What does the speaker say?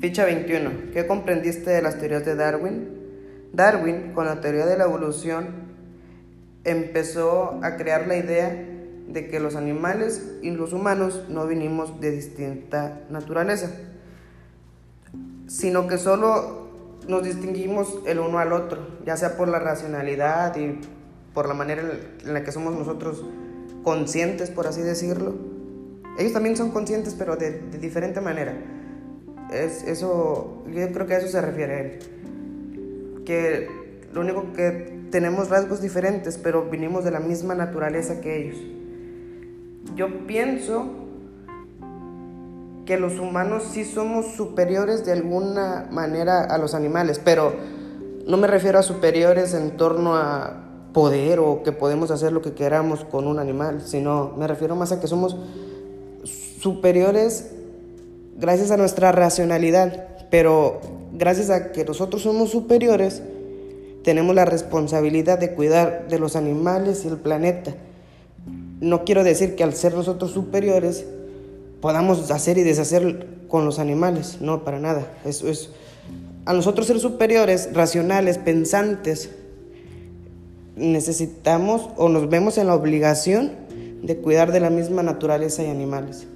Ficha 21. ¿Qué comprendiste de las teorías de Darwin? Darwin, con la teoría de la evolución, empezó a crear la idea de que los animales y los humanos no vinimos de distinta naturaleza, sino que solo nos distinguimos el uno al otro, ya sea por la racionalidad y por la manera en la que somos nosotros conscientes, por así decirlo. Ellos también son conscientes, pero de, diferente manera. Es, eso, yo creo que a eso se refiere él. Que lo único que tenemos rasgos diferentes, pero vinimos de la misma naturaleza que ellos. Yo pienso que los humanos sí somos superiores de alguna manera a los animales, pero no me refiero a superiores en torno a poder o que podemos hacer lo que queramos con un animal, sino me refiero más a que somos superiores gracias a nuestra racionalidad, pero gracias a que nosotros somos superiores, tenemos la responsabilidad de cuidar de los animales y el planeta. No quiero decir que al ser nosotros superiores podamos hacer y deshacer con los animales, no, para nada. Eso es a nosotros ser superiores, racionales, pensantes, necesitamos o nos vemos en la obligación de cuidar de la misma naturaleza y animales.